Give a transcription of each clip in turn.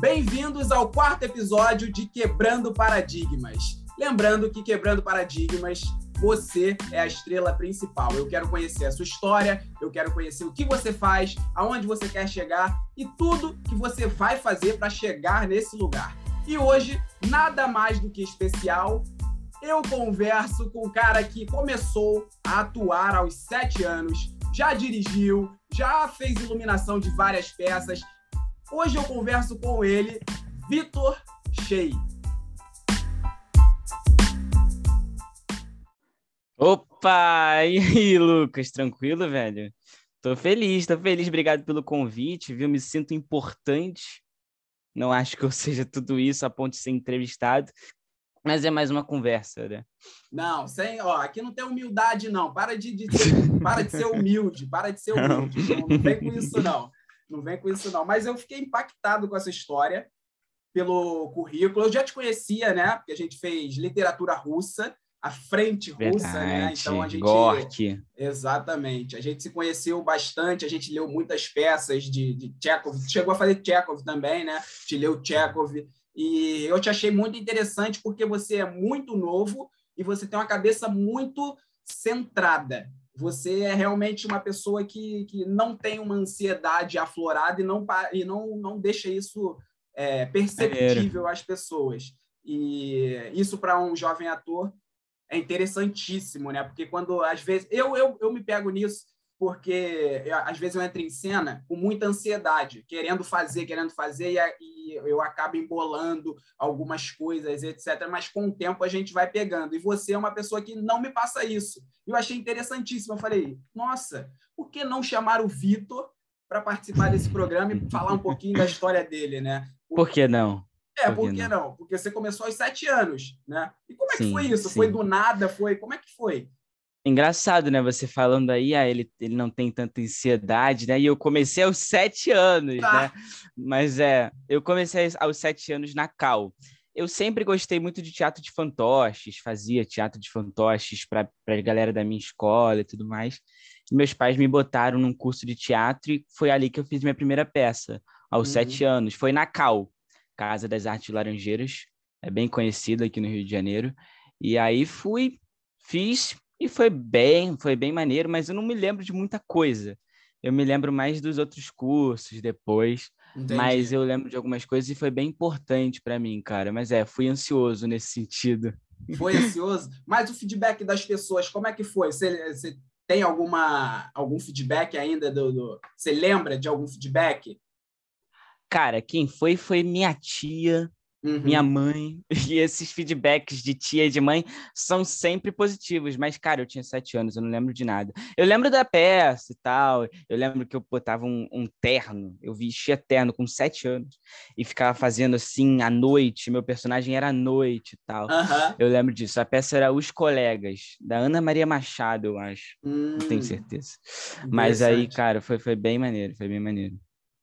Bem-vindos ao quarto episódio de Quebrando Paradigmas. Lembrando que Quebrando Paradigmas, você é a estrela principal. Eu quero conhecer a sua história, eu quero conhecer o que você faz, aonde você quer chegar e tudo que você vai fazer para chegar nesse lugar. E hoje, nada mais do que especial, eu converso com um cara que começou a atuar aos sete anos, já dirigiu, já fez iluminação de várias peças. Hoje eu converso com ele, Vitor Shea. Opa! E aí, Lucas? Tranquilo, velho? Tô feliz, tô feliz. Obrigado pelo convite, viu? Me sinto importante. Não acho que eu seja tudo isso a ponto de ser entrevistado, mas é mais uma conversa, né? Não, sem, ó, aqui não tem humildade, não. Para de, de ser, para de ser humilde, para de ser humilde. Não, não vem com isso, não. Não vem com isso, não. Mas eu fiquei impactado com essa história pelo currículo. Eu já te conhecia, né? Porque a gente fez literatura russa, a frente russa, né? Verdade, né? Então a gente. Exatamente. A gente se conheceu bastante, a gente leu muitas peças de, de Chekhov. Chegou a fazer Chekhov também, né? Te leu Chekhov. E eu te achei muito interessante porque você é muito novo e você tem uma cabeça muito centrada. Você é realmente uma pessoa que, que não tem uma ansiedade aflorada e não, e não, não deixa isso é, perceptível às pessoas. E isso, para um jovem ator, é interessantíssimo, né? Porque quando, às vezes, eu, eu, eu me pego nisso, porque às vezes eu entro em cena com muita ansiedade, querendo fazer, querendo fazer, e, eu acabo embolando algumas coisas, etc. Mas com o tempo a gente vai pegando. E você é uma pessoa que não me passa isso. Eu achei interessantíssimo. Eu falei, nossa, por que não chamar o Vitor para participar desse programa e falar um pouquinho da história dele, né? Por que não? É, por, que não? não? Porque você começou aos sete anos, né? E como é sim, que foi isso? Sim. Foi do nada? Foi? Como é que foi? Engraçado, né? Você falando aí, ah, ele, ele não tem tanta ansiedade, né? E eu comecei aos sete anos, ah. né? Mas é, eu comecei aos sete anos na Cal. Eu sempre gostei muito de teatro de fantoches, fazia teatro de fantoches para a galera da minha escola e tudo mais. E meus pais me botaram num curso de teatro e foi ali que eu fiz minha primeira peça, aos uhum. sete anos. Foi na Cal, Casa das Artes Laranjeiras, é bem conhecida aqui no Rio de Janeiro. E aí fui, fiz, e foi bem, foi bem maneiro, mas eu não me lembro de muita coisa. Eu me lembro mais dos outros cursos depois, Entendi. mas eu lembro de algumas coisas e foi bem importante para mim, cara. Mas é, fui ansioso nesse sentido. Foi ansioso? Mas o feedback das pessoas, como é que foi? Você, você tem alguma algum feedback ainda do, do, Você lembra de algum feedback? Cara, quem foi foi minha tia, Uhum. minha mãe, e esses feedbacks de tia e de mãe são sempre positivos, mas, cara, eu tinha sete anos, eu não lembro de nada. Eu lembro da peça e tal, eu lembro que eu botava um, um terno, eu vestia terno com sete anos, e ficava fazendo assim à noite, meu personagem era à noite e tal. Uhum. Eu lembro disso. A peça era Os Colegas, da Ana Maria Machado, eu acho. Hum. Não tenho hum. certeza. Mas aí, cara, foi, foi bem maneiro, foi bem maneiro.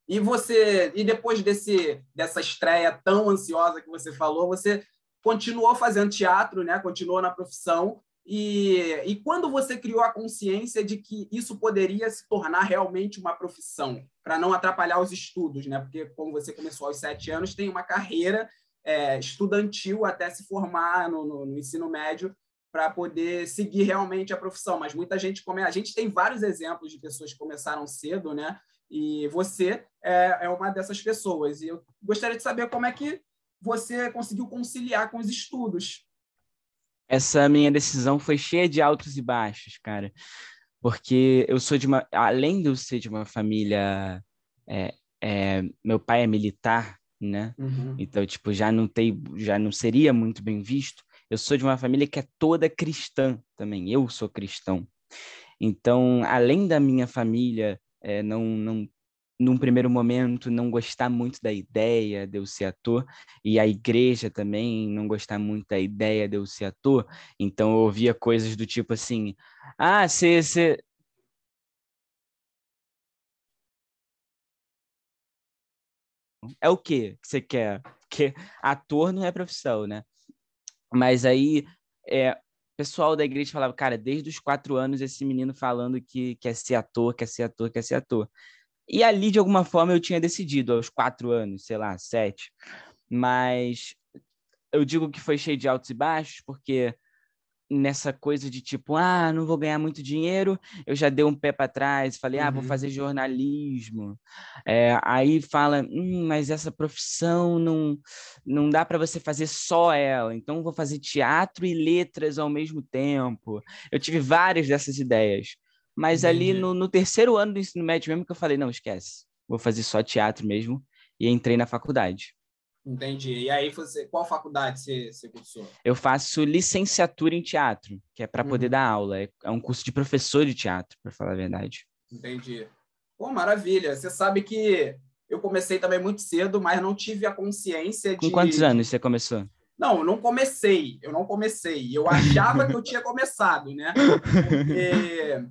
E você, e depois desse dessa estreia tão ansiosa que você falou, você continuou fazendo teatro, né? Continuou na profissão. E, e quando você criou a consciência de que isso poderia se tornar realmente uma profissão, para não atrapalhar os estudos, né? Porque como você começou aos sete anos, tem uma carreira é, estudantil até se formar no, no, no ensino médio para poder seguir realmente a profissão. Mas muita gente come... a gente tem vários exemplos de pessoas que começaram cedo, né? E você é, é uma dessas pessoas. E eu gostaria de saber como é que você conseguiu conciliar com os estudos. Essa minha decisão foi cheia de altos e baixos, cara. Porque eu sou de uma. Além de eu ser de uma família. É, é, meu pai é militar, né? Uhum. Então, tipo, já não, tem, já não seria muito bem visto. Eu sou de uma família que é toda cristã também. Eu sou cristão. Então, além da minha família é, não, não, num primeiro momento, não gostar muito da ideia de eu ser ator, e a igreja também não gostar muito da ideia de eu ser ator, então eu ouvia coisas do tipo assim: ah, você. você... É o quê que você quer? Porque ator não é profissão, né? Mas aí é, pessoal da igreja falava, cara, desde os quatro anos esse menino falando que quer ser ator, quer ser ator, quer ser ator. E ali, de alguma forma, eu tinha decidido, aos quatro anos, sei lá, sete. Mas eu digo que foi cheio de altos e baixos, porque nessa coisa de tipo, ah, não vou ganhar muito dinheiro, eu já dei um pé para trás, falei, uhum. ah, vou uhum. fazer jornalismo. É, aí fala, hum, mas essa profissão não, não dá para você fazer só ela, então vou fazer teatro e letras ao mesmo tempo. Eu tive várias dessas ideias, mas uhum. ali no, no terceiro ano do ensino médio mesmo que eu falei, não, esquece, vou fazer só teatro mesmo, e entrei na faculdade. Entendi. E aí, você, qual faculdade você, você cursou? Eu faço licenciatura em teatro, que é para uhum. poder dar aula. É, é um curso de professor de teatro, para falar a verdade. Entendi. Pô, maravilha. Você sabe que eu comecei também muito cedo, mas não tive a consciência de. Com quantos anos você começou? Não, eu não comecei. Eu não comecei. Eu achava que eu tinha começado, né? Porque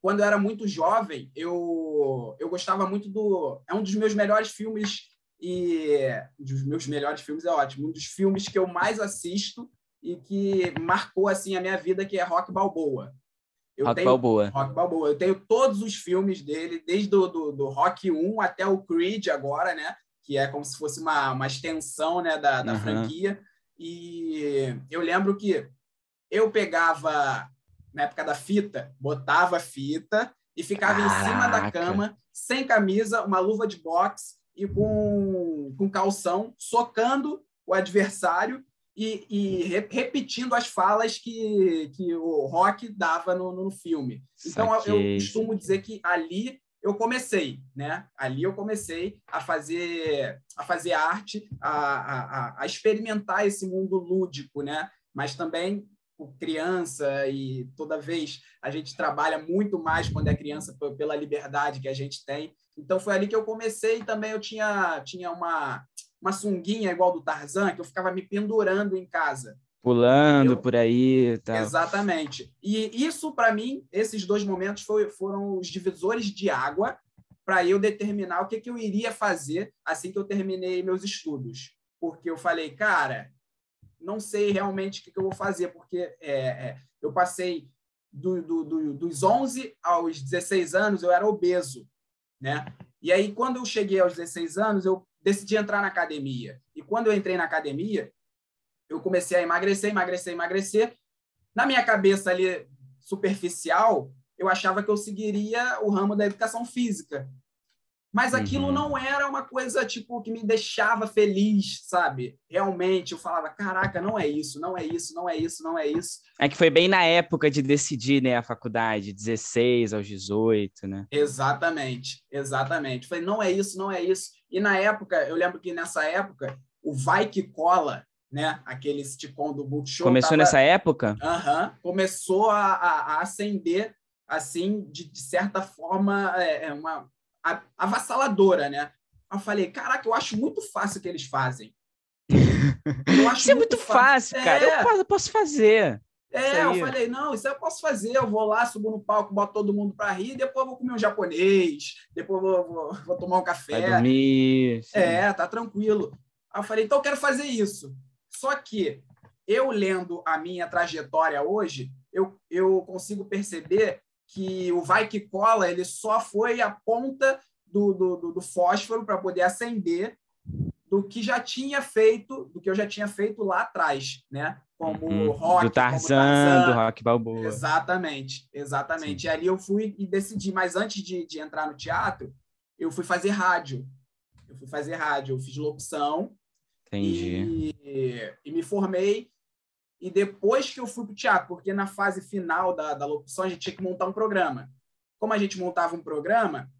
quando eu era muito jovem, eu, eu gostava muito do. É um dos meus melhores filmes e um dos meus melhores filmes é ótimo, um dos filmes que eu mais assisto e que marcou assim a minha vida, que é Rock Balboa. Eu Rock tenho, Balboa. Rock Balboa. Eu tenho todos os filmes dele, desde do, do, do, Rock 1 até o Creed agora, né? Que é como se fosse uma, uma extensão né, da, da uhum. franquia. E eu lembro que eu pegava, na época da fita, botava a fita e ficava Caraca. em cima da cama, sem camisa, uma luva de boxe, e com, com calção, socando o adversário e, e re, repetindo as falas que, que o Rock dava no, no filme. Então, eu, eu costumo dizer que ali eu comecei, né? Ali eu comecei a fazer a fazer arte, a, a, a experimentar esse mundo lúdico, né? Mas também criança e toda vez a gente trabalha muito mais quando é criança pela liberdade que a gente tem. Então foi ali que eu comecei. Também eu tinha, tinha uma, uma sunguinha igual do Tarzan, que eu ficava me pendurando em casa. Pulando por aí. Tal. Exatamente. E isso, para mim, esses dois momentos foi, foram os divisores de água para eu determinar o que, que eu iria fazer assim que eu terminei meus estudos. Porque eu falei, cara, não sei realmente o que, que eu vou fazer, porque é, é, eu passei do, do, do, dos 11 aos 16 anos, eu era obeso né? E aí, quando eu cheguei aos 16 anos, eu decidi entrar na academia. E quando eu entrei na academia, eu comecei a emagrecer, emagrecer, emagrecer. Na minha cabeça ali superficial, eu achava que eu seguiria o ramo da educação física. Mas aquilo uhum. não era uma coisa tipo que me deixava feliz, sabe? Realmente eu falava, caraca, não é isso, não é isso, não é isso, não é isso. É que foi bem na época de decidir, né, a faculdade, 16 aos 18, né? Exatamente, exatamente. Falei, não é isso, não é isso. E na época, eu lembro que nessa época, o Vai Que Cola, né, aquele sitcom do Multishow... Começou tava... nessa época? Aham, uhum, começou a, a, a acender, assim, de, de certa forma, é, é uma avassaladora, né? Eu falei, caraca, eu acho muito fácil o que eles fazem. Eu acho isso é muito fácil, fácil cara. É... Eu posso fazer. É, eu falei, não, isso eu posso fazer. Eu vou lá, subo no palco, boto todo mundo para rir, depois vou comer um japonês, depois vou, vou, vou tomar um café. Vai dormir. Sim. É, tá tranquilo. Aí eu falei, então eu quero fazer isso. Só que eu lendo a minha trajetória hoje, eu, eu consigo perceber que o vai que cola ele só foi a ponta do, do, do fósforo para poder acender do que já tinha feito, do que eu já tinha feito lá atrás, né? Como uhum. rock, do Tarzan, Tarzan, do rock balboa. Exatamente, exatamente. Sim. E ali eu fui e decidi, mas antes de, de entrar no teatro, eu fui fazer rádio. Eu fui fazer rádio, eu fiz locução. Entendi. E, e me formei e depois que eu fui para o teatro, porque na fase final da, da locução a gente tinha que montar um programa. Como a gente montava um programa,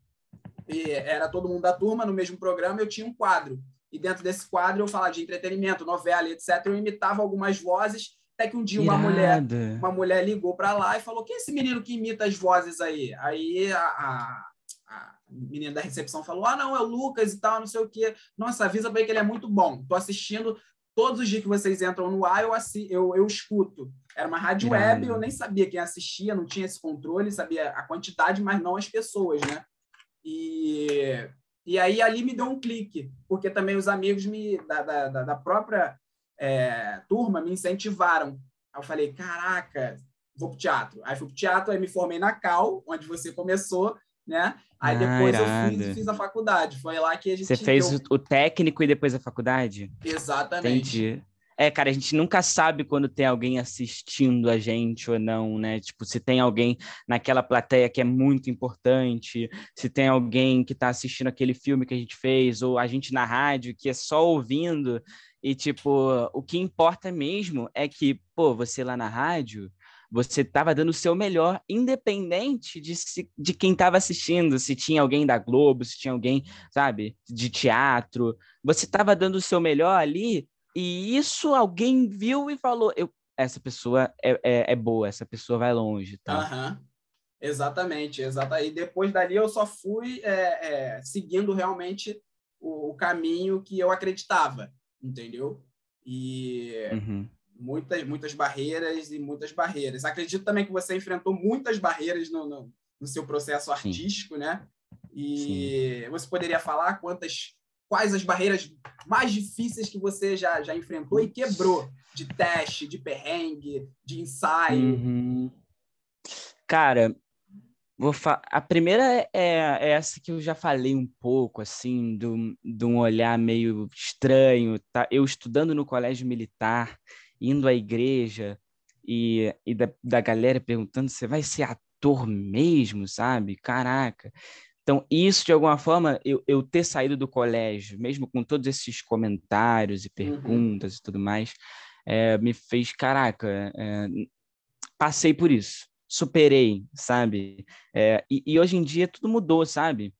e era todo mundo da turma no mesmo programa, eu tinha um quadro. E dentro desse quadro eu falava de entretenimento, novela, etc. Eu imitava algumas vozes, até que um dia uma mulher, uma mulher ligou para lá e falou: "Quem é esse menino que imita as vozes aí?" Aí a, a, a menina da recepção falou: "Ah, não, é o Lucas e tal, não sei o quê. Nossa, avisa para ele que ele é muito bom. Tô assistindo todos os dias que vocês entram no ar, eu, eu, eu escuto. Era uma rádio web, eu nem sabia quem assistia, não tinha esse controle, sabia a quantidade, mas não as pessoas, né? E, e aí ali me deu um clique, porque também os amigos me, da, da, da própria é, turma me incentivaram. Aí eu falei, caraca, vou pro teatro. Aí fui pro teatro, aí me formei na Cal, onde você começou, né? Aí ah, depois irado. eu fiz, fiz, a faculdade. Foi lá que a gente. Você fez deu... o técnico e depois a faculdade? Exatamente. Entendi. É, cara, a gente nunca sabe quando tem alguém assistindo a gente ou não, né? Tipo, se tem alguém naquela plateia que é muito importante, se tem alguém que tá assistindo aquele filme que a gente fez, ou a gente na rádio que é só ouvindo. E, tipo, o que importa mesmo é que, pô, você lá na rádio, você estava dando o seu melhor, independente de, se, de quem estava assistindo, se tinha alguém da Globo, se tinha alguém, sabe, de teatro. Você estava dando o seu melhor ali, e isso alguém viu e falou: eu, essa pessoa é, é, é boa, essa pessoa vai longe. Tá? Uhum. Exatamente, exatamente. E depois dali eu só fui é, é, seguindo realmente o, o, caminho que eu acreditava, entendeu? E. Uhum muitas, muitas barreiras e muitas barreiras. Acredito também que você enfrentou muitas barreiras no, no, no seu processo artístico, Sim. né? E Sim. você poderia falar quantas, quais as barreiras mais difíceis que você já, já enfrentou e quebrou de teste, de perrengue, de ensaio? Uhum. Cara, vou a primeira é, é, essa que eu já falei um pouco, assim, de um olhar meio estranho. Tá? Eu estudando no colégio militar indo à igreja e, e da, da galera perguntando: você vai ser ator mesmo, sabe? Caraca. Então, isso, de alguma forma, eu, eu ter saído do colégio, mesmo com todos esses comentários e uhum. perguntas uhum. e tudo mais, é, me fez, caraca, é, passei por isso, superei, sabe? É, e, e, hoje em dia tudo mudou, sabe?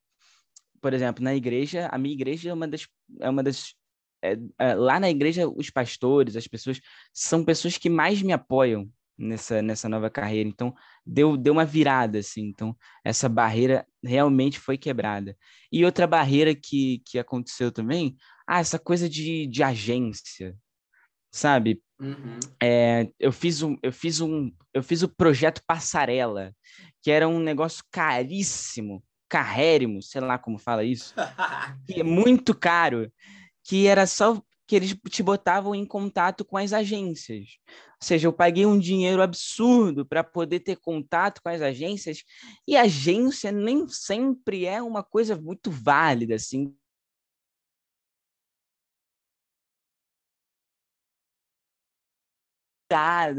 Por exemplo, na igreja, a minha igreja é uma das, é uma das é, é, lá na igreja, os pastores, as pessoas, são pessoas que mais me apoiam nessa, nessa nova carreira. Então, deu, deu uma virada, assim. Então, essa barreira realmente foi quebrada. E outra barreira que, que aconteceu também, ah, essa coisa de, de agência, sabe? Uhum. É, eu fiz um, eu fiz um, eu fiz o projeto Passarela, que era um negócio caríssimo, carrérrimo, sei lá como fala isso, que é muito caro que era só que eles te botavam em contato com as agências. Ou seja, eu paguei um dinheiro absurdo para poder ter contato com as agências, e agência nem sempre é uma coisa muito válida, assim.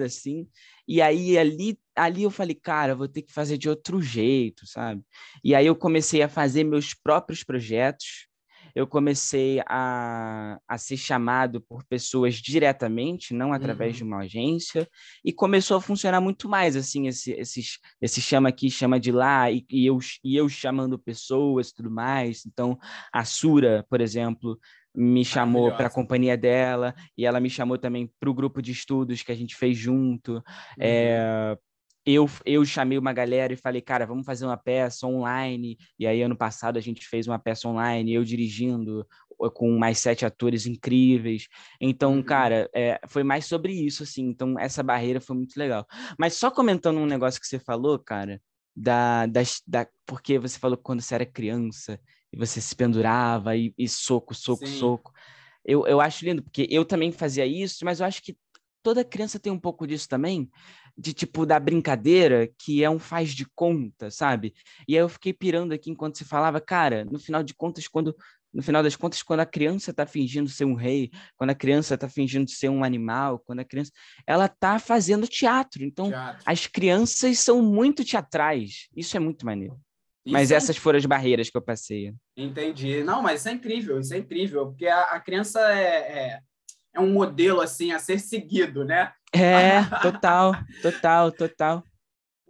assim. E aí ali, ali eu falei, cara, vou ter que fazer de outro jeito, sabe? E aí eu comecei a fazer meus próprios projetos, eu comecei a, a ser chamado por pessoas diretamente, não através uhum. de uma agência, e começou a funcionar muito mais, assim, esse, esse, esse chama aqui, chama de lá, e, e eu, e eu chamando pessoas e tudo mais. Então, a Sura, por exemplo, me chamou para a companhia dela, e ela me chamou também para o grupo de estudos que a gente fez junto. Uhum. É, eu, eu chamei uma galera e falei, cara, vamos fazer uma peça online. E aí, ano passado, a gente fez uma peça online, eu dirigindo, com mais sete atores incríveis. Então, uhum. cara, é, foi mais sobre isso, assim. Então, essa barreira foi muito legal. Mas só comentando um negócio que você falou, cara, da, da, da porque você falou que quando você era criança e você se pendurava e, e soco, soco, Sim. soco. Eu, eu acho lindo, porque eu também fazia isso, mas eu acho que toda criança tem um pouco disso também, de tipo da brincadeira, que é um faz de conta, sabe? E aí eu fiquei pirando aqui enquanto você falava, cara, no final de contas, quando no final das contas, quando a criança está fingindo ser um rei, quando a criança está fingindo ser um animal, quando a criança, ela está fazendo teatro. Então, teatro. as crianças são muito teatrais. Isso é muito maneiro. Isso mas é... essas foram as barreiras que eu passei. Entendi. Não, mas isso é incrível, isso é incrível, porque a, a criança é, é é um modelo assim a ser seguido, né? É, total, total, total.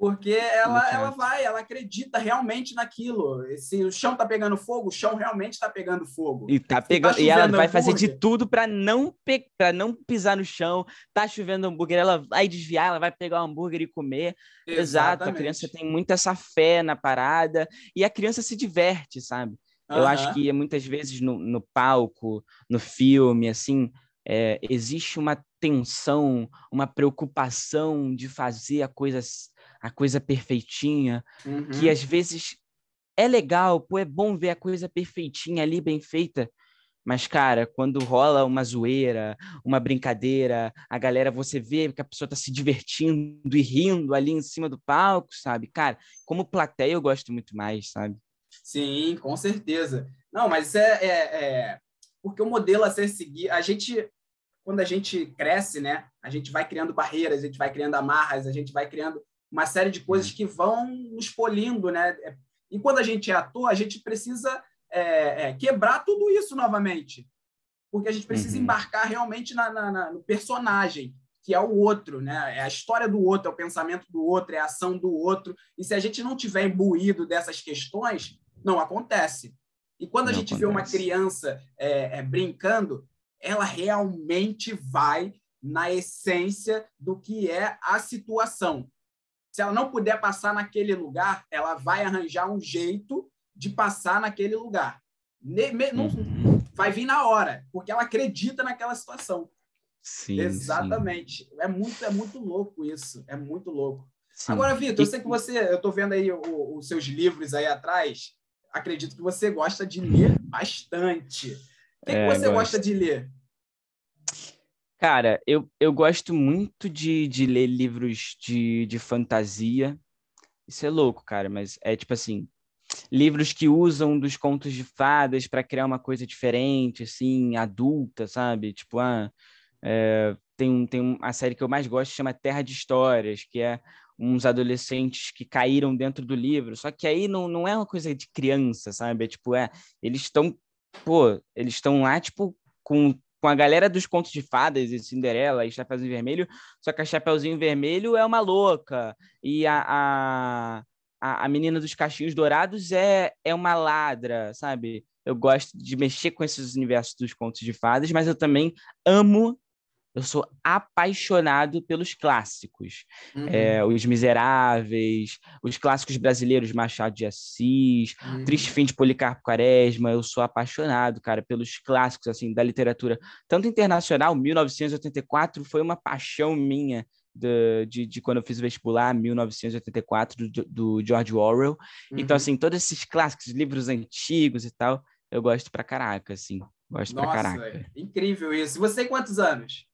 Porque ela, ela vai, ela acredita realmente naquilo. Se o chão tá pegando fogo, o chão realmente está pegando fogo. E tá pegando, tá e ela vai fazer de tudo para não pe... para não pisar no chão. Tá chovendo hambúrguer, ela vai desviar, ela vai pegar o hambúrguer e comer. Exatamente. Exato, a criança tem muita essa fé na parada e a criança se diverte, sabe? Uhum. Eu acho que muitas vezes no, no palco, no filme, assim, é, existe uma tensão, uma preocupação de fazer a coisa, a coisa perfeitinha, uhum. que às vezes é legal, pô, é bom ver a coisa perfeitinha ali, bem feita, Mas, cara, quando rola uma zoeira, uma brincadeira, a galera, você vê que a pessoa tá se divertindo e rindo ali em cima do palco, sabe? Cara, como plateia eu gosto muito mais, sabe? Sim, com certeza. Não, mas é, é, é... porque o modelo a ser seguido, a gente, quando a gente cresce, né? A gente vai criando barreiras, a gente vai criando amarras, a gente vai criando uma série de coisas que vão nos polindo, né? E quando a gente é ator, a gente precisa é, é, quebrar tudo isso novamente. Porque a gente precisa uhum. embarcar realmente na, na, na, no personagem, que é o outro, né? É a história do outro, é o pensamento do outro, é a ação do outro. E se a gente não tiver imbuído dessas questões, não acontece. E quando a gente acontece. vê uma criança é, é, brincando, ela realmente vai na essência do que é a situação. Se ela não puder passar naquele lugar, ela vai arranjar um jeito de passar naquele lugar. Não, uhum. vai vir na hora, porque ela acredita naquela situação. Sim, Exatamente. Sim. É muito, é muito louco isso. É muito louco. Sim. Agora, Vitor, eu sei que você, eu estou vendo aí os seus livros aí atrás. Acredito que você gosta de ler bastante. O que, é, que você gosto. gosta de ler? Cara, eu, eu gosto muito de, de ler livros de, de fantasia. Isso é louco, cara, mas é tipo assim, livros que usam dos contos de fadas para criar uma coisa diferente, assim, adulta, sabe? Tipo, ah, é, tem, tem a série que eu mais gosto chama Terra de Histórias, que é uns adolescentes que caíram dentro do livro, só que aí não, não é uma coisa de criança, sabe? É tipo, é, eles estão, pô, eles estão lá, tipo, com, com a galera dos contos de fadas e Cinderela e Chapeuzinho Vermelho, só que a Chapeuzinho Vermelho é uma louca, e a, a a, a menina dos cachinhos dourados é, é uma ladra, sabe? Eu gosto de mexer com esses universos dos contos de fadas, mas eu também amo eu sou apaixonado pelos clássicos. Uhum. É, os Miseráveis, os clássicos brasileiros, Machado de Assis, uhum. Triste Fim de Policarpo Quaresma. Eu sou apaixonado, cara, pelos clássicos assim da literatura, tanto internacional, 1984 foi uma paixão minha de, de, de, quando eu fiz o vestibular, 1984, do, do George Orwell. Então, uhum. Então, assim, todos esses clássicos, livros antigos e tal, eu gosto pra caraca, assim. Gosto Nossa, pra caraca. incrível isso. Você tem quantos anos?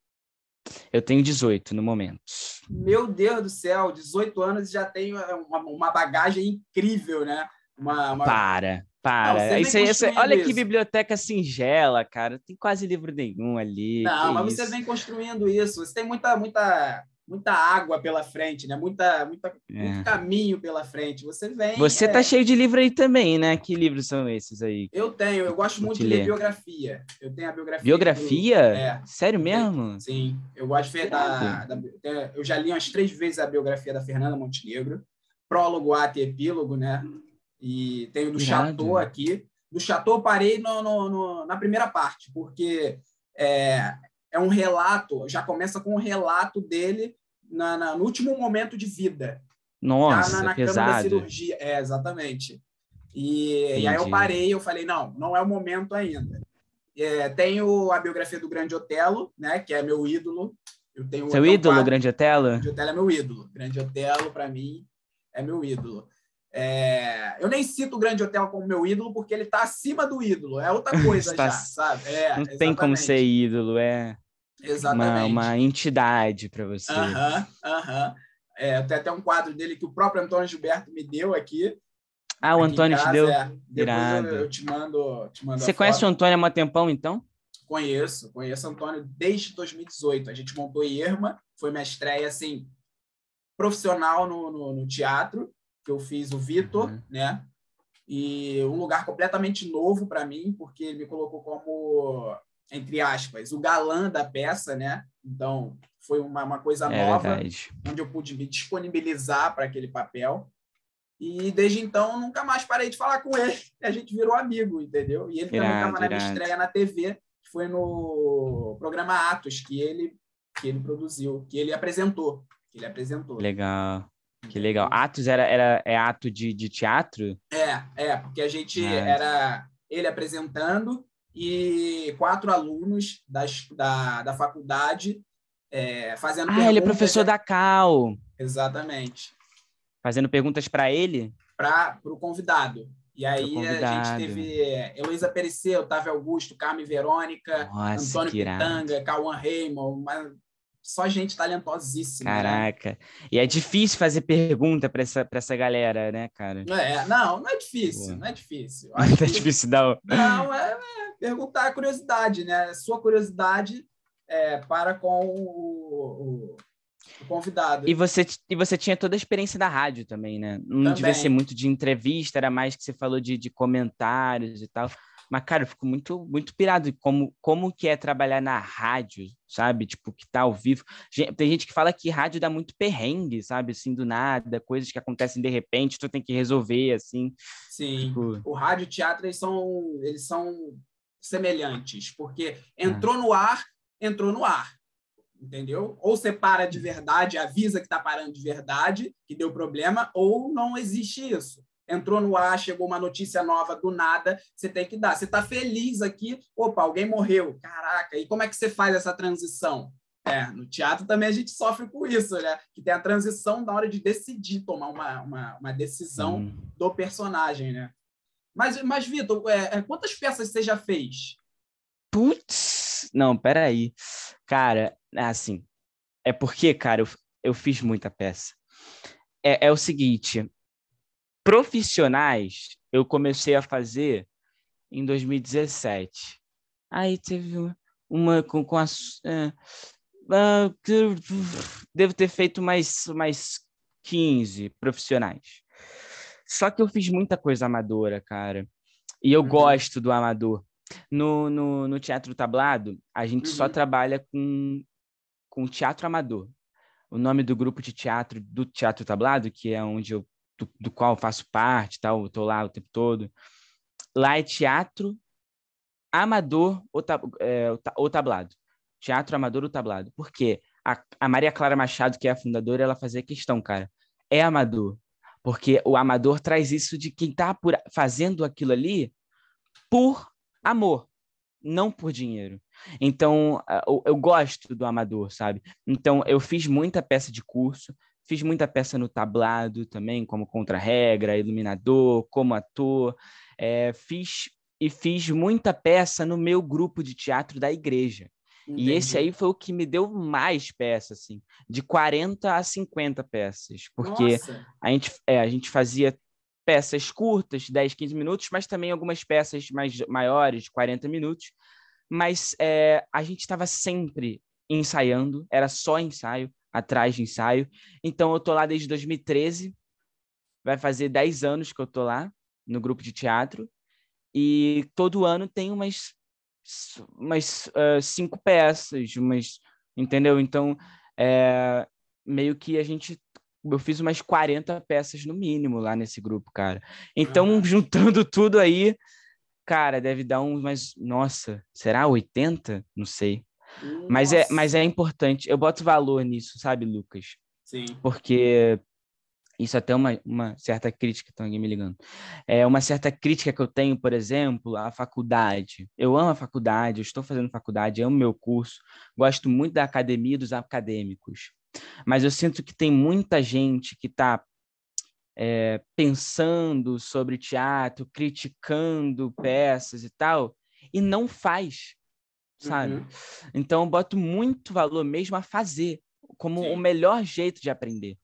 Eu tenho 18 no momento. Meu Deus do céu, 18 anos e já tenho uma, uma bagagem incrível, né? Uma, uma... Para, para. Não, isso, isso, olha isso. que biblioteca singela, cara. Tem quase livro nenhum ali. Não, mas isso? você vem construindo isso. Você tem muita, muita muita água pela frente, né? Muita, muita, é. muito caminho pela frente. Você vem. Você é... tá cheio de livro aí também, né? Que livros são esses aí? Eu tenho, eu gosto muito de ler biografia. Eu tenho a biografia. Biografia? É. Sério mesmo? Sim, eu gosto de da, da, Eu já li umas três vezes a biografia da Fernanda Montenegro, prólogo, ato e epílogo, né? E tenho do Irado. Chateau aqui. Do Chateau parei no, no, no, na primeira parte, porque é, é um relato, já começa com um relato dele na, na no último momento de vida. Nossa, na, na pesado. cama da cirurgia. É, exatamente. E, e, aí eu parei, eu falei, não, não é o momento ainda. É, tenho a biografia do Grande Otelo, né, que é meu ídolo. Eu tenho Seu ídolo, quadro. Grande Otelo? Grande Otelo é meu ídolo. Grande Otelo, para mim, é meu ídolo. É, eu nem cito o Grande Hotel como meu ídolo porque ele está acima do ídolo, é outra coisa já, sabe? É, não exatamente. tem como ser ídolo, é. Exatamente. Uma, uma entidade para você. Aham, aham. É, tem até um quadro dele que o próprio Antônio Gilberto me deu aqui. Ah, o Antônio te deu? É. Depois eu, eu, te mando, te mando Você conhece foto. o Antônio há um tempão, então? Conheço, conheço o Antônio desde 2018. A gente montou Irma, foi minha estreia, assim, profissional no, no, no teatro, que eu fiz o Vitor, uhum. né? E um lugar completamente novo para mim, porque ele me colocou como entre aspas, o galã da peça, né? Então, foi uma, uma coisa é nova, verdade. onde eu pude me disponibilizar para aquele papel. E desde então, nunca mais parei de falar com ele. A gente virou amigo, entendeu? E ele irado, também estava na minha estreia na TV, que foi no programa Atos, que ele, que ele produziu, que ele apresentou. Que ele apresentou. Legal. Que legal. Atos era, era é ato de, de teatro? É, é, porque a gente ah. era ele apresentando e quatro alunos das, da, da faculdade é, fazendo Ah, ele é professor da Cal. Exatamente. Fazendo perguntas para ele? Para o convidado. E aí a gente teve Heloísa Perecer, Otávio Augusto, Carmen Verônica, Nossa, Antônio Pitanga, Cauã Raymond, mas só gente talentosíssima. Né? Caraca. Né? E é difícil fazer pergunta para essa, essa galera, né, cara? É, não, não é difícil, Pô. não é difícil. Não é difícil, não. Não, é, é, perguntar a curiosidade, né? Sua curiosidade é, para com o, o convidado. E você, e você tinha toda a experiência da rádio também, né? Não também. devia ser muito de entrevista, era mais que você falou de, de comentários e tal. Mas, cara, eu fico muito, muito pirado como, como que é trabalhar na rádio, sabe? Tipo, que tá ao vivo. Tem gente que fala que rádio dá muito perrengue, sabe? Assim, do nada, coisas que acontecem de repente, tu tem que resolver, assim. Sim. Tipo... O rádio e o teatro, eles são, eles são semelhantes, porque entrou ah. no ar, entrou no ar entendeu? Ou você para de verdade, avisa que está parando de verdade, que deu problema, ou não existe isso. Entrou no ar, chegou uma notícia nova do nada, você tem que dar. Você está feliz aqui, opa, alguém morreu. Caraca, e como é que você faz essa transição? É, no teatro também a gente sofre com isso, né? Que tem a transição na hora de decidir tomar uma, uma, uma decisão hum. do personagem, né? Mas, mas Vitor, é, é, quantas peças você já fez? Putz, não, peraí. Cara, é assim, é porque, cara, eu, eu fiz muita peça. É, é o seguinte, profissionais eu comecei a fazer em 2017. Aí teve uma com, com a. É, uh, devo ter feito mais, mais 15 profissionais. Só que eu fiz muita coisa amadora, cara. E eu uhum. gosto do amador. No, no, no teatro tablado, a gente uhum. só trabalha com, com teatro amador. O nome do grupo de teatro do Teatro Tablado, que é onde eu do, do qual faço parte, tal, estou lá o tempo todo. Lá é teatro amador ou, tab, é, ou tablado. Teatro amador ou tablado. Por quê? A, a Maria Clara Machado, que é a fundadora, ela fazia questão, cara. É amador. Porque o amador traz isso de quem está fazendo aquilo ali por amor, não por dinheiro. Então, eu, eu, gosto do amador, sabe? Então, eu fiz muita peça de curso, fiz muita peça no tablado também, como contra-regra, iluminador, como ator. É, fiz e fiz muita peça no meu grupo de teatro da igreja. Entendi. E esse aí foi o que me deu mais peças, assim, de 40 a 50 peças, porque a gente, é, a gente fazia peças curtas, 10, 15 minutos, mas também algumas peças mais maiores, de 40 minutos. Mas é, a gente estava sempre ensaiando, era só ensaio, atrás de ensaio. Então eu tô lá desde 2013, vai fazer 10 anos que eu tô lá no grupo de teatro, e todo ano tem umas, umas uh, cinco peças, umas, entendeu? Então, é, meio que a gente eu fiz umas 40 peças no mínimo lá nesse grupo, cara. Então, juntando tudo aí, cara, deve dar uns mais. Nossa, será 80? Não sei. Mas é, mas é importante. Eu boto valor nisso, sabe, Lucas? Sim. Porque isso até é uma, uma certa crítica, estão alguém me ligando. É uma certa crítica que eu tenho, por exemplo, à faculdade. Eu amo a faculdade, eu estou fazendo faculdade, amo meu curso, gosto muito da academia dos acadêmicos. Mas eu sinto que tem muita gente que está é, pensando sobre teatro, criticando peças e tal, e não faz, sabe? Uhum. Então eu boto muito valor mesmo a fazer, como Sim. o melhor jeito de aprender.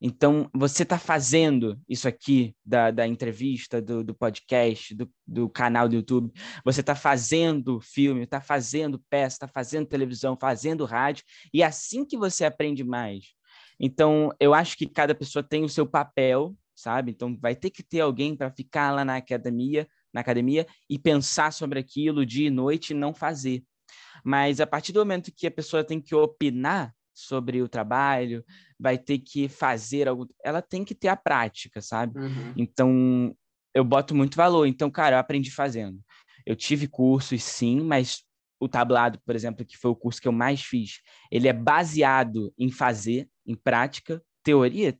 Então, você está fazendo isso aqui da, da entrevista, do, do podcast, do, do canal do YouTube, você está fazendo filme, está fazendo peça, está fazendo televisão, fazendo rádio, e é assim que você aprende mais. Então, eu acho que cada pessoa tem o seu papel, sabe? Então, vai ter que ter alguém para ficar lá na academia, na academia e pensar sobre aquilo dia e noite e não fazer. Mas a partir do momento que a pessoa tem que opinar sobre o trabalho, vai ter que fazer algo, ela tem que ter a prática, sabe? Uhum. Então, eu boto muito valor. Então, cara, eu aprendi fazendo. Eu tive cursos, sim, mas o tablado, por exemplo, que foi o curso que eu mais fiz, ele é baseado em fazer, em prática, teoria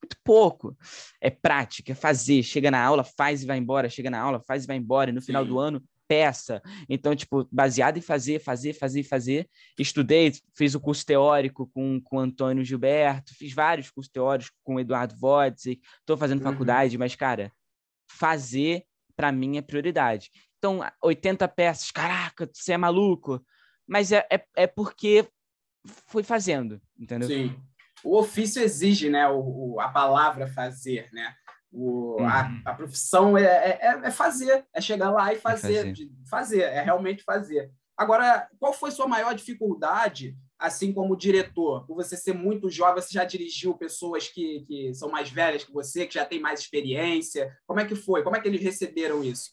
muito pouco. É prática, é fazer, chega na aula, faz e vai embora, chega na aula, faz e vai embora, e no final do ano peça. Então, tipo, baseado em fazer, fazer, fazer, fazer. Estudei, fiz o curso teórico com, com Antônio Gilberto, fiz vários cursos teóricos com Eduardo Vodzik, estou fazendo uhum. faculdade, mas, cara, fazer, para mim, é prioridade. Então, 80 peças, caraca, você é maluco. Mas é, é, é porque foi fazendo, entendeu? Sim. O ofício exige, né? O, o a palavra fazer, né? O, uhum. a, a, profissão é, é, é, é, fazer, é chegar lá e fazer, é fazer. fazer, é realmente fazer. Agora, qual foi sua maior dificuldade, assim como diretor? Por você ser muito jovem, você já dirigiu pessoas que, que são mais velhas que você, que já têm mais experiência. Como é que foi? Como é que eles receberam isso?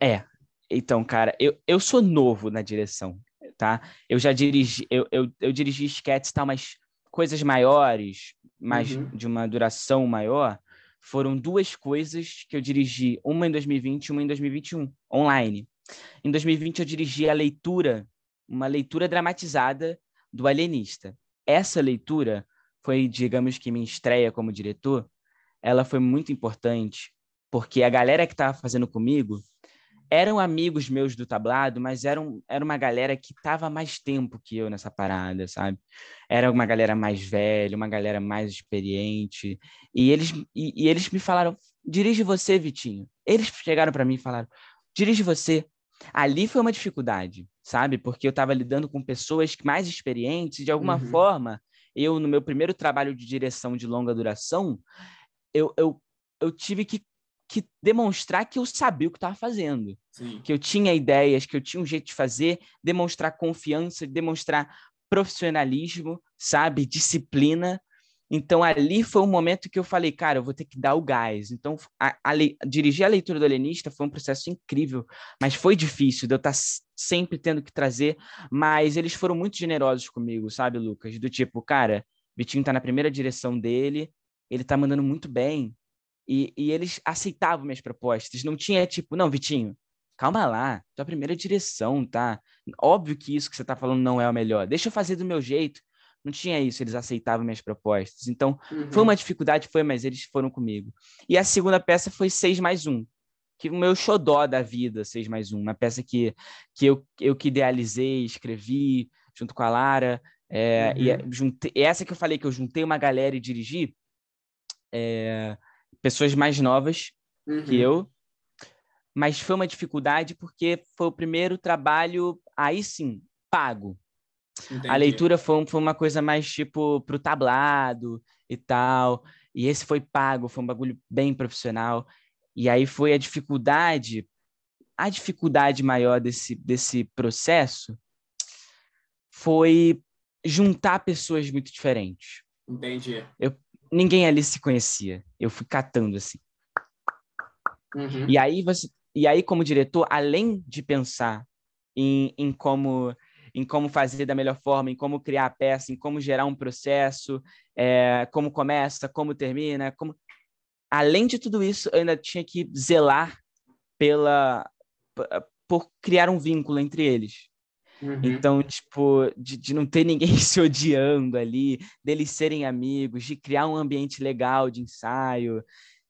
É, então, cara, eu, eu sou novo na direção, tá? Eu já dirigi, eu, eu, eu dirigi sketches, tá, mas coisas maiores, mais uhum. de uma duração maior, foram duas coisas que eu dirigi, uma em 2020 e uma em 2021, online. Em 2020 eu dirigi a leitura, uma leitura dramatizada do Alienista. Essa leitura foi, digamos que minha estreia como diretor, ela foi muito importante, porque a galera que estava fazendo comigo eram amigos meus do tablado, mas eram, era uma galera que estava mais tempo que eu nessa parada, sabe? Era uma galera mais velha, uma galera mais experiente. E eles, e, e eles me falaram: dirige você, Vitinho. Eles chegaram para mim e falaram: dirige você. Ali foi uma dificuldade, sabe? Porque eu estava lidando com pessoas mais experientes e, de alguma uhum. forma, eu, no meu primeiro trabalho de direção de longa duração, eu, eu, eu tive que que demonstrar que eu sabia o que estava fazendo, Sim. que eu tinha ideias, que eu tinha um jeito de fazer, demonstrar confiança, demonstrar profissionalismo, sabe, disciplina. Então ali foi um momento que eu falei, cara, eu vou ter que dar o gás. Então a, a, dirigir a leitura do alienista foi um processo incrível, mas foi difícil, de eu estar tá sempre tendo que trazer, mas eles foram muito generosos comigo, sabe, Lucas? Do tipo, cara, Vitinho tá na primeira direção dele, ele tá mandando muito bem, e, e eles aceitavam minhas propostas. Não tinha tipo, não, Vitinho, calma lá, tua primeira direção, tá? Óbvio que isso que você tá falando não é o melhor. Deixa eu fazer do meu jeito. Não tinha isso, eles aceitavam minhas propostas. Então, uhum. foi uma dificuldade, foi, mas eles foram comigo. E a segunda peça foi 6 mais 1, que o meu xodó da vida, 6 mais 1. Uma peça que, que eu, eu que idealizei, escrevi junto com a Lara. É, uhum. e, juntei, essa que eu falei que eu juntei uma galera e dirigi, é, pessoas mais novas uhum. que eu, mas foi uma dificuldade porque foi o primeiro trabalho, aí sim, pago. Entendi. A leitura foi, foi uma coisa mais tipo pro tablado e tal, e esse foi pago, foi um bagulho bem profissional. E aí foi a dificuldade, a dificuldade maior desse, desse processo foi juntar pessoas muito diferentes. Entendi. Eu, ninguém ali se conhecia. Eu fui catando assim. Uhum. E aí você, e aí como diretor, além de pensar em, em como em como fazer da melhor forma, em como criar a peça, em como gerar um processo, é, como começa, como termina, como além de tudo isso, eu ainda tinha que zelar pela por criar um vínculo entre eles. Uhum. Então, tipo, de, de não ter ninguém se odiando ali, deles serem amigos, de criar um ambiente legal de ensaio.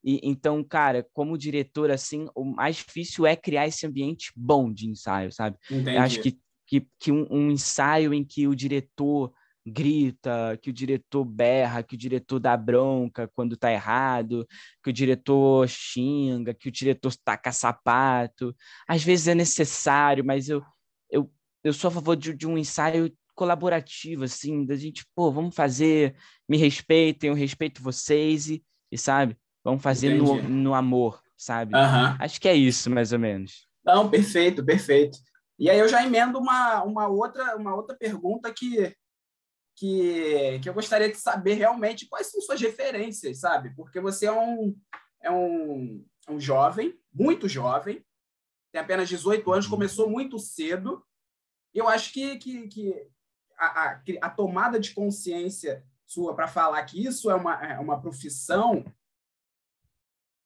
E, então, cara, como diretor, assim, o mais difícil é criar esse ambiente bom de ensaio, sabe? Entendi. Eu acho que, que, que um, um ensaio em que o diretor grita, que o diretor berra, que o diretor dá bronca quando tá errado, que o diretor xinga, que o diretor taca sapato. Às vezes é necessário, mas eu, eu, sou a favor de, de um ensaio colaborativo, assim, da gente, pô, vamos fazer, me respeitem, eu respeito vocês e, e sabe, vamos fazer no, no amor, sabe? Uhum. Acho que é isso, mais ou menos. Não, perfeito, perfeito. E aí eu já emendo uma, uma, outra, uma outra pergunta que, que, que eu gostaria de saber realmente quais são suas referências, sabe? Porque você é um, é um, um jovem, muito jovem, tem apenas 18 anos, começou muito cedo, eu acho que, que, que a, a, a, tomada de consciência sua para falar que isso é uma, é uma profissão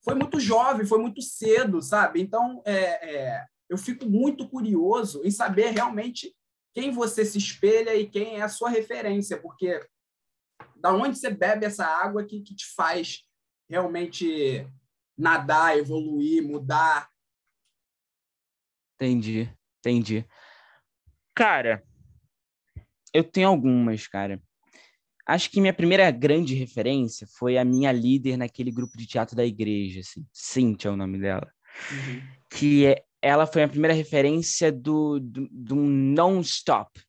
foi muito jovem, foi muito cedo, sabe? Então, é, é, eu fico muito curioso em saber realmente quem você se espelha e quem é a sua referência, porque da onde você bebe essa água que, que te faz realmente nadar, evoluir, mudar. Entendi, entendi. Cara, eu tenho algumas, cara. Acho que minha primeira grande referência foi a minha líder naquele grupo de teatro da igreja, assim. Cíntia é o nome dela. Uhum. Que é, ela foi a primeira referência do, do, do non-stop.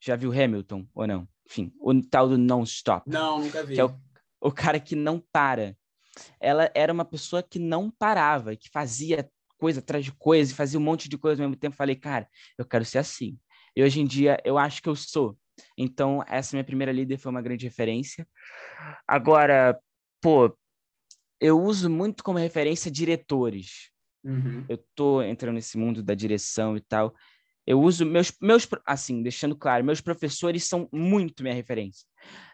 Já viu Hamilton ou não? Enfim, o tal do non-stop. Não, nunca vi. Que é o, o cara que não para. Ela era uma pessoa que não parava, que fazia coisa atrás de coisa, e fazia um monte de coisa ao mesmo tempo. Falei, cara, eu quero ser assim. E hoje em dia eu acho que eu sou. Então, essa minha primeira líder foi uma grande referência. Agora, pô, eu uso muito como referência diretores. Uhum. Eu tô entrando nesse mundo da direção e tal. Eu uso meus, meus, assim, deixando claro, meus professores são muito minha referência.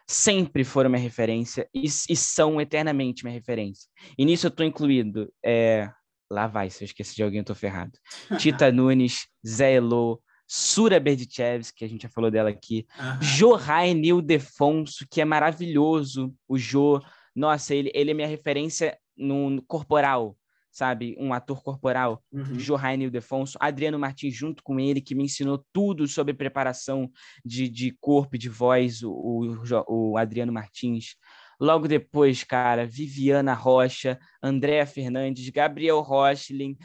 Sempre foram minha referência e, e são eternamente minha referência. E nisso eu tô incluído, é, lá vai, se eu esquecer de alguém eu tô ferrado. Tita Nunes, Zé Elo, Sura Berdichevski, que a gente já falou dela aqui, uhum. Johai Nil Defonso, que é maravilhoso, o Jo, nossa, ele, ele é minha referência no, no corporal, sabe? Um ator corporal, uhum. Johaine Ildefonso, Adriano Martins junto com ele, que me ensinou tudo sobre preparação de, de corpo e de voz, o, o, o Adriano Martins. Logo depois, cara, Viviana Rocha, Andréa Fernandes, Gabriel Rochlin,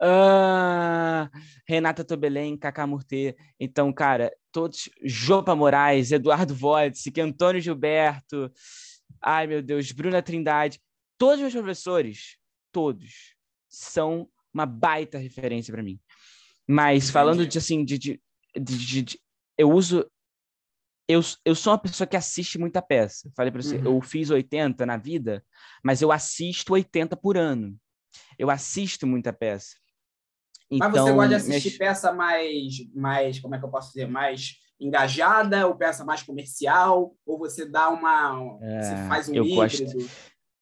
ah, Renata Tobelém, Cacá Murtê. Então, cara, todos, Jopa Moraes, Eduardo Vodsic, Antônio Gilberto, ai meu Deus, Bruna Trindade, todos meus professores, todos, são uma baita referência para mim. Mas Entendi. falando de assim, de, de, de, de, eu uso. Eu, eu sou uma pessoa que assiste muita peça. Falei para você, uhum. eu fiz 80 na vida, mas eu assisto 80 por ano. Eu assisto muita peça. Então, mas você gosta de assistir minhas... peça mais, mais, como é que eu posso dizer, mais engajada, ou peça mais comercial, ou você dá uma, é, você faz um eu híbrido? Gosto,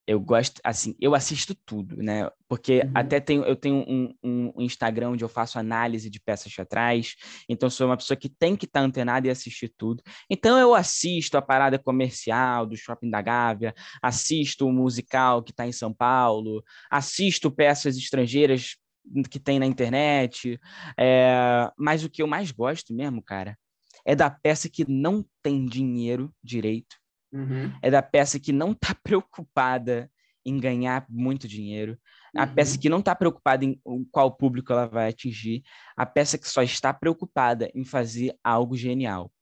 eu gosto, assim, eu assisto tudo, né? Porque uhum. até tenho, eu tenho um, um, Instagram onde eu faço análise de peças teatrais, então sou uma pessoa que tem que estar tá antenada e assistir tudo. Então eu assisto a parada comercial do Shopping da Gávea, assisto o musical que está em São Paulo, assisto peças estrangeiras que tem na internet, é... mas o que eu mais gosto mesmo, cara, é da peça que não tem dinheiro direito, Uhum. É da peça que não está preocupada em ganhar muito dinheiro, a uhum. peça que não está preocupada em qual público ela vai atingir, a peça que só está preocupada em fazer algo genial.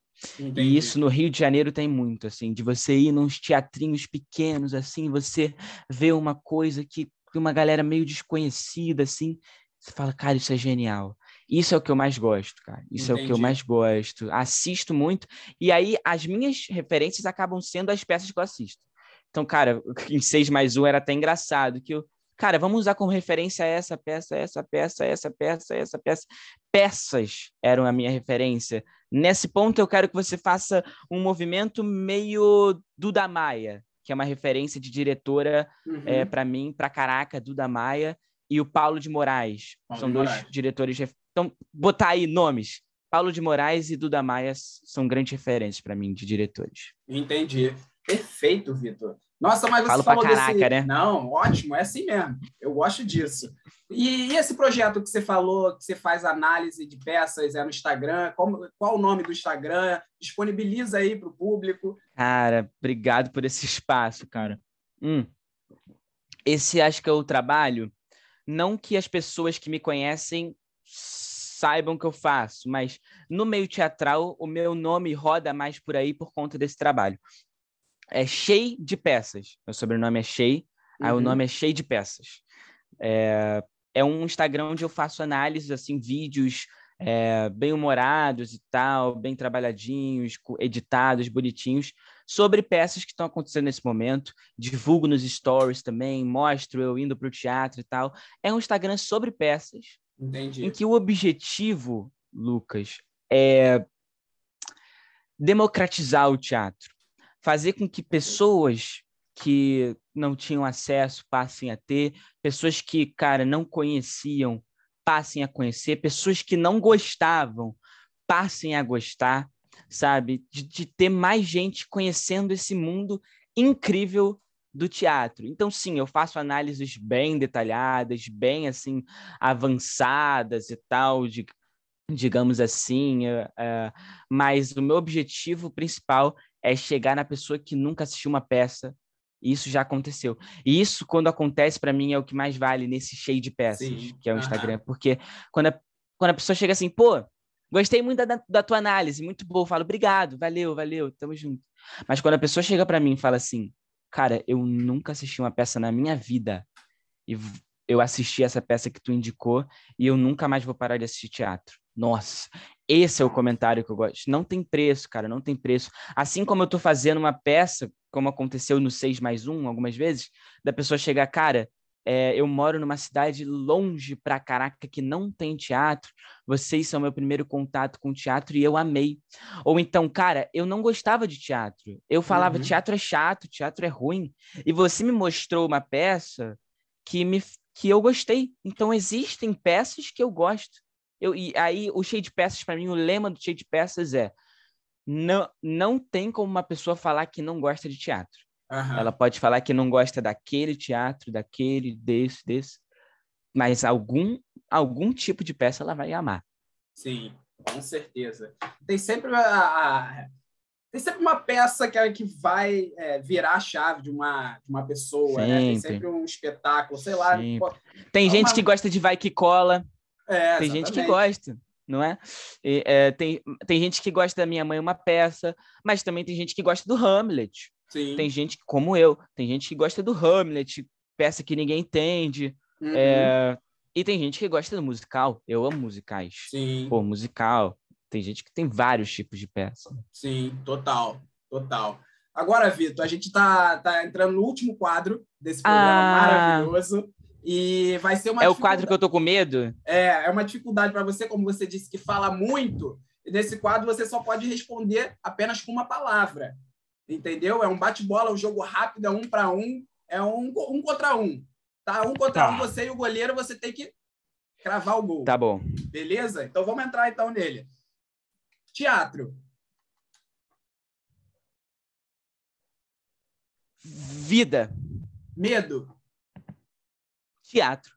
Entendi. E isso no Rio de Janeiro tem muito, assim, de você ir nos teatrinhos pequenos, assim, você vê uma coisa que uma galera meio desconhecida, assim, você fala, cara, isso é genial. Isso é o que eu mais gosto, cara. Isso Entendi. é o que eu mais gosto. Assisto muito. E aí, as minhas referências acabam sendo as peças que eu assisto. Então, cara, em 6 mais 1 era até engraçado, que eu, cara, vamos usar como referência essa peça, essa peça, essa peça, essa peça. Peças eram a minha referência. Nesse ponto, eu quero que você faça um movimento meio Duda Maia, que é uma referência de diretora uhum. é, eh, para mim, para caraca, Duda Maia e o Paulo de Moraes. Paulo São de dois Moraes. diretores então, botar aí nomes. Paulo de Moraes e Duda Maia são grandes referências para mim de diretores. Entendi. Perfeito, Vitor. Nossa, mas você Falo falou caraca, desse... né? Não, ótimo, é assim mesmo. Eu gosto disso. E, e, esse projeto que você falou, que você faz análise de peças, é no Instagram, qual, qual o nome do Instagram? Disponibiliza aí para o público. Cara, obrigado por esse espaço, cara. Hum. Esse acho que é o trabalho, não que as pessoas que me conhecem saibam que eu faço, mas no meio teatral o meu nome roda mais por aí por conta desse trabalho. É cheio de peças. Meu sobrenome é Shea, uhum. aí o uhum. nome é cheio de peças. É, é um Instagram onde eu faço análises, assim, vídeos é, bem humorados e tal, bem trabalhadinhos, editados, bonitinhos, sobre peças que estão acontecendo nesse momento. Divulgo nos stories também, mostro eu indo para o teatro e tal. É um Instagram sobre peças, Entendi. Em que o objetivo, Lucas, é democratizar o teatro, fazer com que pessoas que não tinham acesso passem a ter, pessoas que, cara, não conheciam passem a conhecer, pessoas que não gostavam passem a gostar, sabe? De, de ter mais gente conhecendo esse mundo incrível do teatro. Então, sim, eu faço análises bem detalhadas, bem assim avançadas e tal, de, digamos assim, uh, uh, mas o meu objetivo principal é chegar na pessoa que nunca assistiu uma peça. Isso já aconteceu. E isso, quando acontece, para mim, é o que mais vale nesse cheio de peças, Sim. que é o Instagram. Porque quando a, quando a pessoa chega assim, pô, gostei muito da, da tua análise, muito boa, eu falo, obrigado, valeu, valeu, tamo junto. Mas quando a pessoa chega para mim e fala assim, cara, eu nunca assisti uma peça na minha vida e eu assisti essa peça que tu indicou e eu nunca mais vou parar de assistir teatro. Nossa, esse é o comentário que eu gosto. Não tem preço, cara, não tem preço. Assim como eu tô fazendo uma peça, como aconteceu no 6 mais 1 algumas vezes, da pessoa chegar, cara, é, eu moro numa cidade longe pra caraca que não tem teatro. Vocês são meu primeiro contato com teatro e eu amei. Ou então, cara, eu não gostava de teatro. Eu falava, uhum. teatro é chato, teatro é ruim. E você me mostrou uma peça que me que eu gostei. Então existem peças que eu gosto. Eu, e aí o cheio de peças para mim, o lema do cheio de peças é não não tem como uma pessoa falar que não gosta de teatro. Uhum. Ela pode falar que não gosta daquele teatro, daquele, desse, desse, mas algum algum tipo de peça ela vai amar. Sim, com certeza. Tem sempre a, a tem sempre uma peça que, que vai é, virar a chave de uma, de uma pessoa, sempre. né? Tem sempre um espetáculo, sei lá. tem é gente uma... que gosta de vai que cola. É, tem gente que gosta, não é? E, é? tem, tem gente que gosta da Minha Mãe Uma Peça, mas também tem gente que gosta do Hamlet. Sim. Tem gente, como eu, tem gente que gosta do Hamlet, peça que ninguém entende. Uhum. É, e tem gente que gosta do musical. Eu amo musicais. Sim. Pô, musical. Tem gente que tem vários tipos de peça. Sim, total, total. Agora, Vitor, a gente está tá entrando no último quadro desse programa ah. maravilhoso. E vai ser uma. É o quadro que eu tô com medo? É, é uma dificuldade para você, como você disse, que fala muito. E nesse quadro você só pode responder apenas com uma palavra. Entendeu? É um bate-bola, um jogo rápido, é um para um, é um, um contra um. Tá? Um contra tá. um, você e o goleiro, você tem que cravar o gol. Tá bom. Beleza? Então vamos entrar então nele. Teatro. Vida. Medo. Teatro.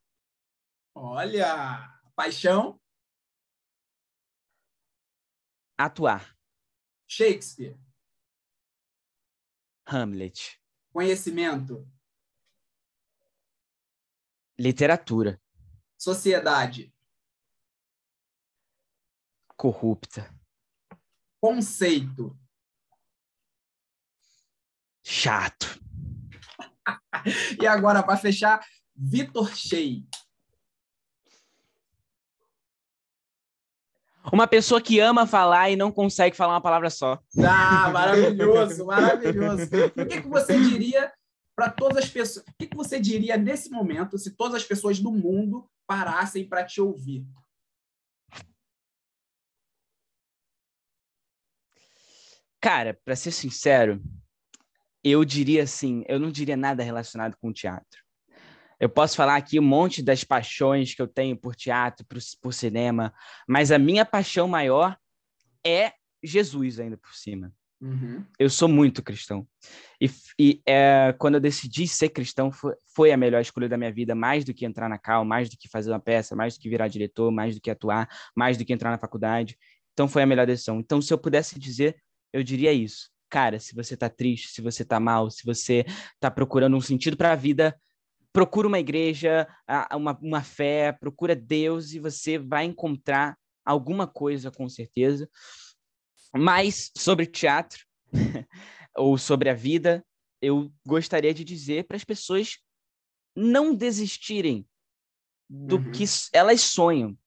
Olha, paixão. Atuar. Shakespeare. Hamlet. Conhecimento. Literatura. Sociedade. Corrupta. Conceito. Chato. e agora, para fechar, Vitor Shea. Uma pessoa que ama falar e não consegue falar uma palavra só. Ah, maravilhoso, maravilhoso. o que, que você diria para todas as pessoas? O que, que você diria nesse momento se todas as pessoas do mundo parassem para te ouvir? Cara, para ser sincero, eu diria assim, eu não diria nada relacionado com teatro. Eu posso falar aqui um monte das paixões que eu tenho por teatro, por, por cinema, mas a minha paixão maior é Jesus ainda por cima. Uhum. Eu sou muito cristão. E, e é, quando eu decidi ser cristão, foi, foi, a melhor escolha da minha vida, mais do que entrar na Cal, mais do que fazer uma peça, mais do que virar diretor, mais do que atuar, mais do que entrar na faculdade. Então foi a melhor decisão. Então, se eu pudesse dizer eu diria isso. Cara, se você tá triste, se você tá mal, se você tá procurando um sentido para a vida, procura uma igreja, uma, uma fé, procura Deus e você vai encontrar alguma coisa com certeza. Mas sobre teatro ou sobre a vida, eu gostaria de dizer para as pessoas não desistirem do uhum. que elas sonham.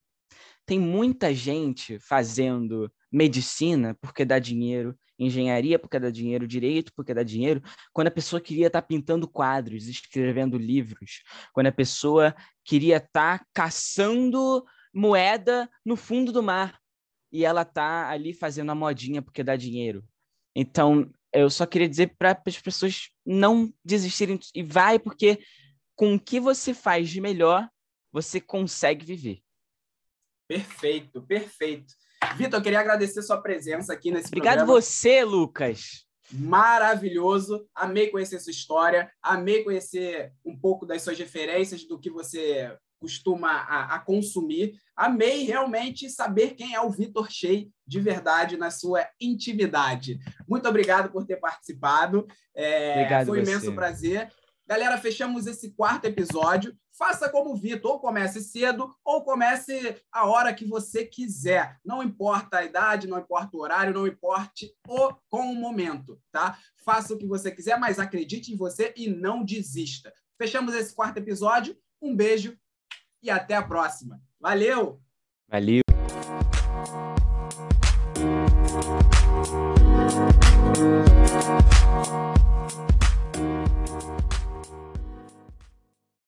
Tem muita gente fazendo medicina porque dá dinheiro, engenharia porque dá dinheiro, direito porque dá dinheiro, quando a pessoa queria estar tá pintando quadros, escrevendo livros, quando a pessoa queria estar tá caçando moeda no fundo do mar e ela tá ali fazendo a modinha porque dá dinheiro. Então, eu só queria dizer para as pessoas não desistirem e vai porque com o que você faz de melhor, você consegue viver. Perfeito, perfeito. Vitor, eu queria agradecer sua presença aqui nesse Obrigado programa. você, Lucas. Maravilhoso. Amei conhecer sua história, amei conhecer um pouco das suas referências, do que você costuma a, a, consumir. Amei realmente saber quem é o Vitor Shea de verdade na sua intimidade. Muito obrigado por ter participado. É, obrigado foi um imenso prazer. Galera, fechamos esse quarto episódio. Faça como o Vitor, ou comece cedo, ou comece a hora que você quiser. Não importa a idade, não importa o horário, não importe o com o momento, tá? Faça o que você quiser, mas acredite em você e não desista. Fechamos esse quarto episódio. Um beijo e até a próxima. Valeu! Valeu!